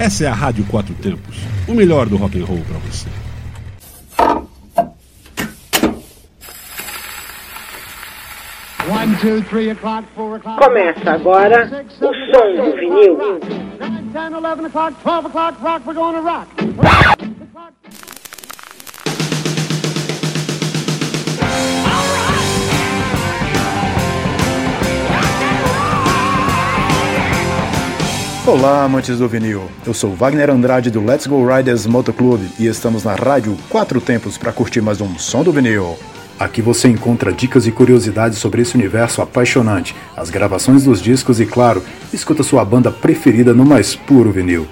Essa é a Rádio Quatro Tempos, o melhor do rock and roll para você. Começa agora o som do vinil. Olá, amantes do vinil. Eu sou Wagner Andrade do Let's Go Riders Motoclube e estamos na rádio Quatro Tempos para curtir mais um som do vinil. Aqui você encontra dicas e curiosidades sobre esse universo apaixonante, as gravações dos discos e, claro, escuta sua banda preferida no mais puro vinil.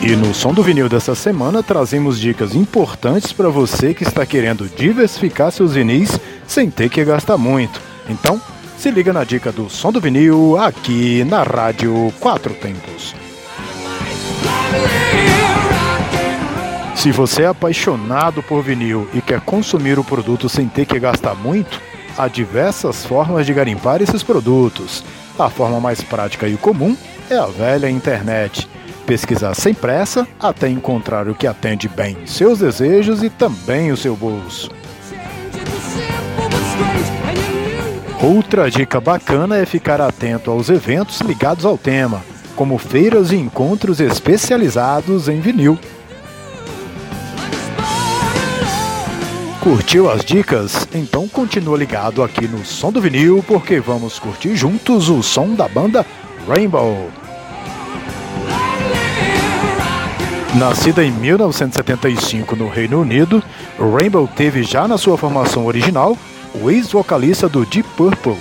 E no som do vinil dessa semana trazemos dicas importantes para você que está querendo diversificar seus vinis sem ter que gastar muito. Então, se liga na dica do som do vinil aqui na Rádio Quatro Tempos. Se você é apaixonado por vinil e quer consumir o produto sem ter que gastar muito, há diversas formas de garimpar esses produtos. A forma mais prática e comum é a velha internet. Pesquisar sem pressa até encontrar o que atende bem seus desejos e também o seu bolso. Outra dica bacana é ficar atento aos eventos ligados ao tema, como feiras e encontros especializados em vinil. Curtiu as dicas? Então continua ligado aqui no Som do Vinil, porque vamos curtir juntos o som da banda Rainbow. Nascida em 1975 no Reino Unido, Rainbow teve já na sua formação original o ex-vocalista do Deep Purple,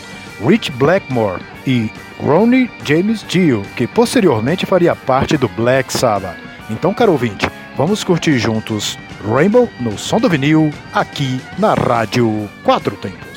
Rich Blackmore, e Ronnie James Dio, que posteriormente faria parte do Black Sabbath. Então, caro ouvinte, vamos curtir juntos Rainbow no som do vinil, aqui na Rádio Quatro Tempos.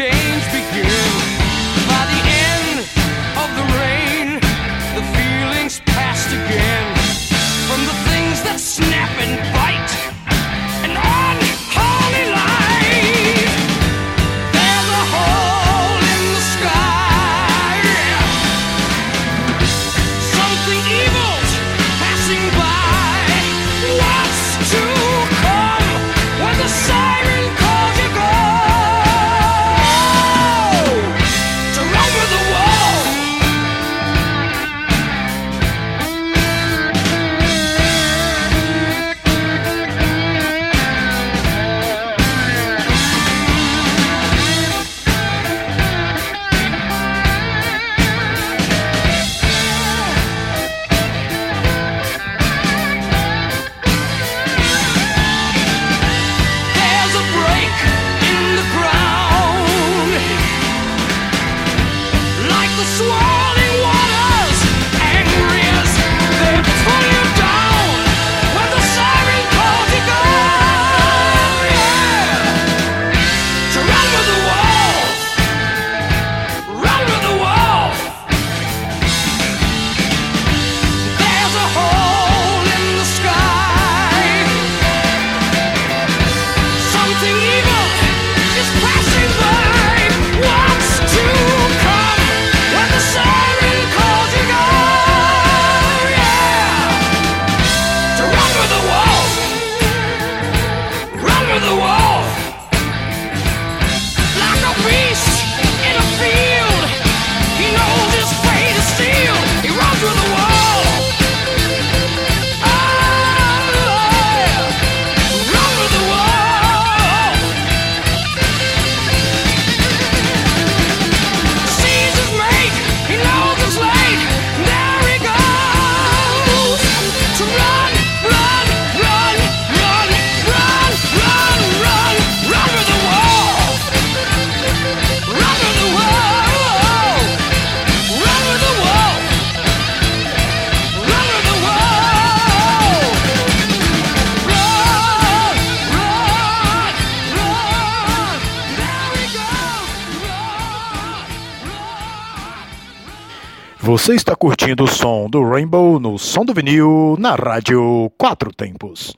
change. Você está curtindo o som do Rainbow no som do vinil na rádio Quatro Tempos.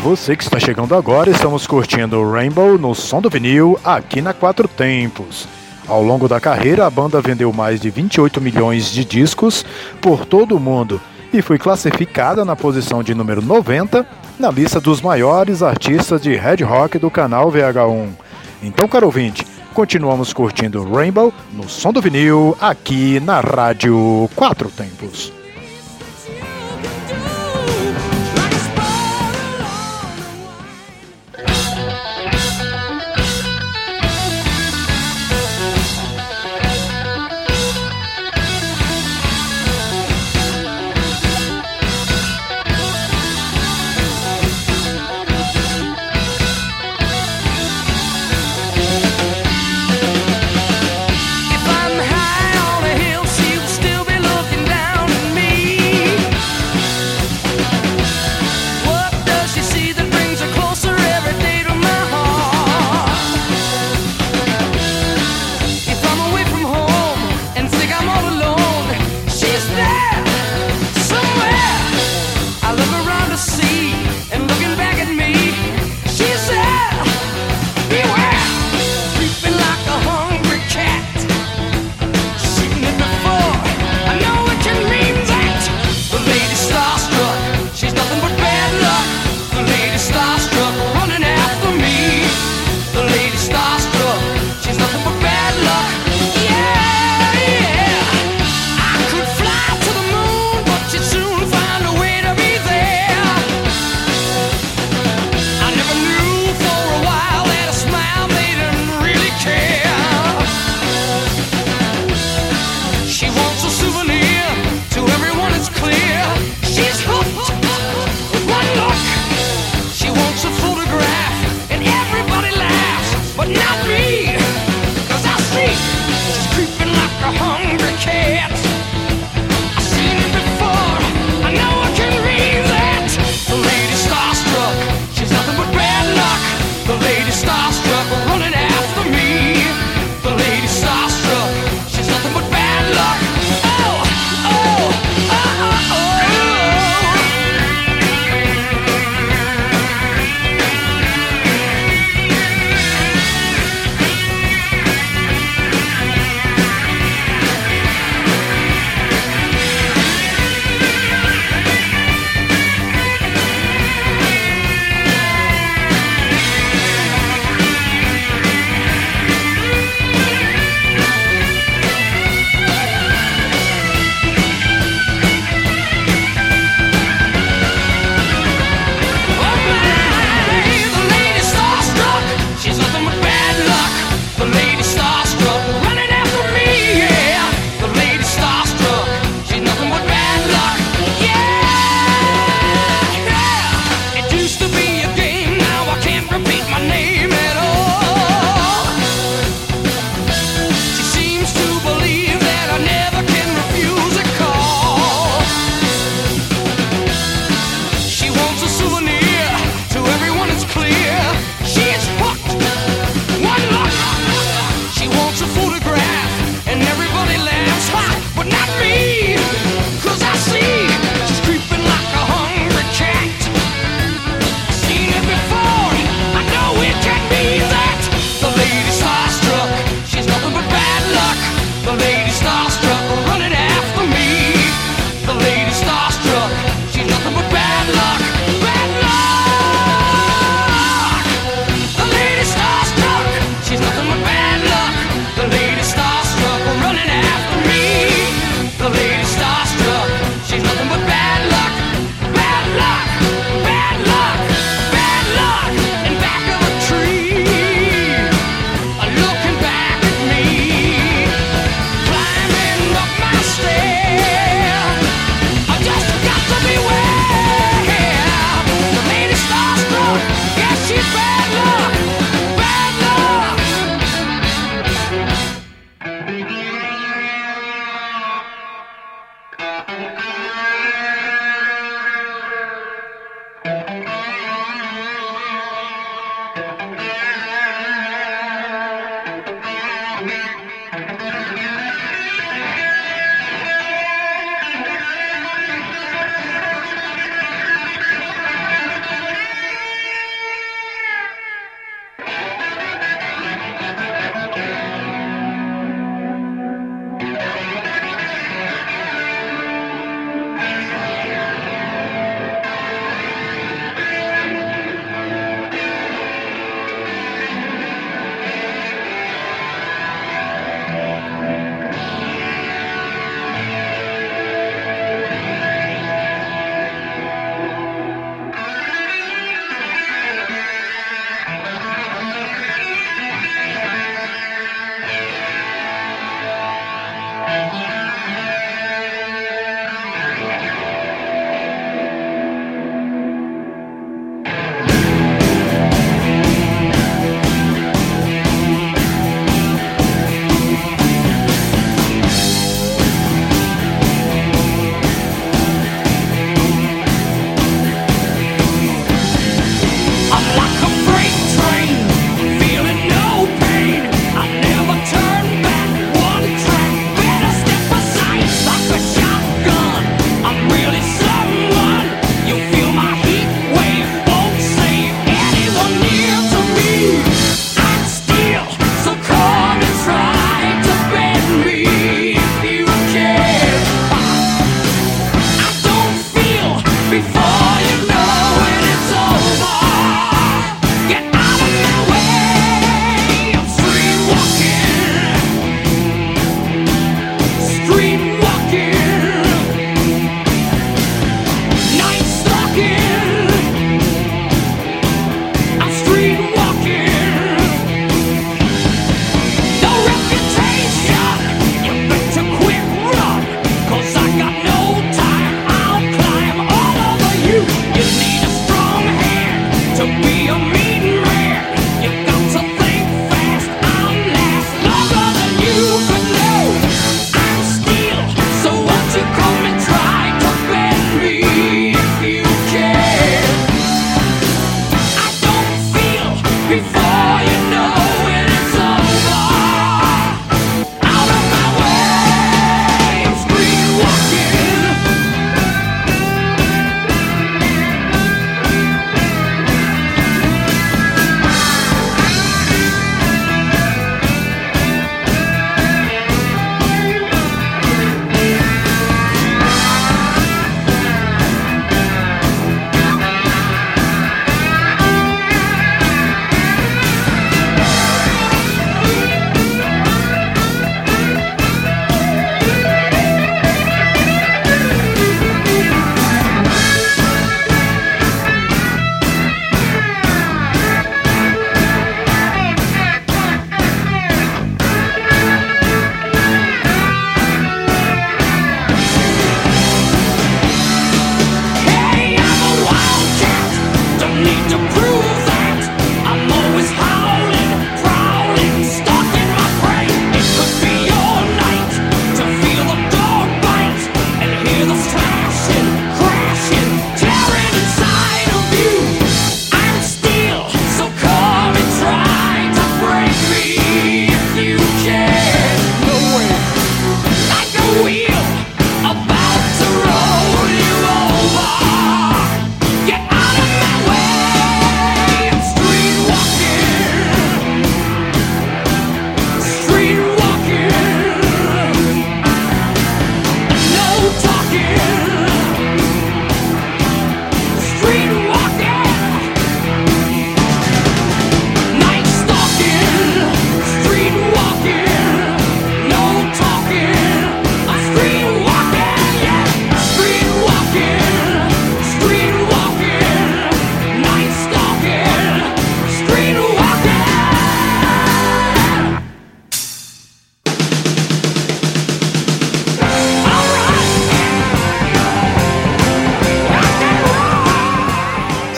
Você que está chegando agora, estamos curtindo Rainbow no som do vinil aqui na Quatro Tempos. Ao longo da carreira, a banda vendeu mais de 28 milhões de discos por todo o mundo e foi classificada na posição de número 90 na lista dos maiores artistas de Red Rock do canal VH1. Então, caro ouvinte, continuamos curtindo Rainbow no som do vinil aqui na Rádio Quatro Tempos.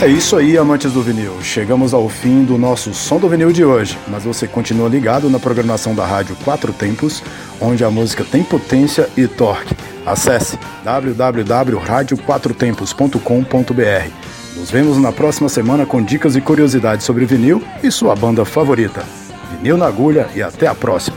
É isso aí, amantes do vinil. Chegamos ao fim do nosso Som do Vinil de hoje, mas você continua ligado na programação da Rádio Quatro Tempos, onde a música tem potência e torque. Acesse www.radioquatrotempos.com.br. Nos vemos na próxima semana com dicas e curiosidades sobre vinil e sua banda favorita. Vinil na agulha e até a próxima.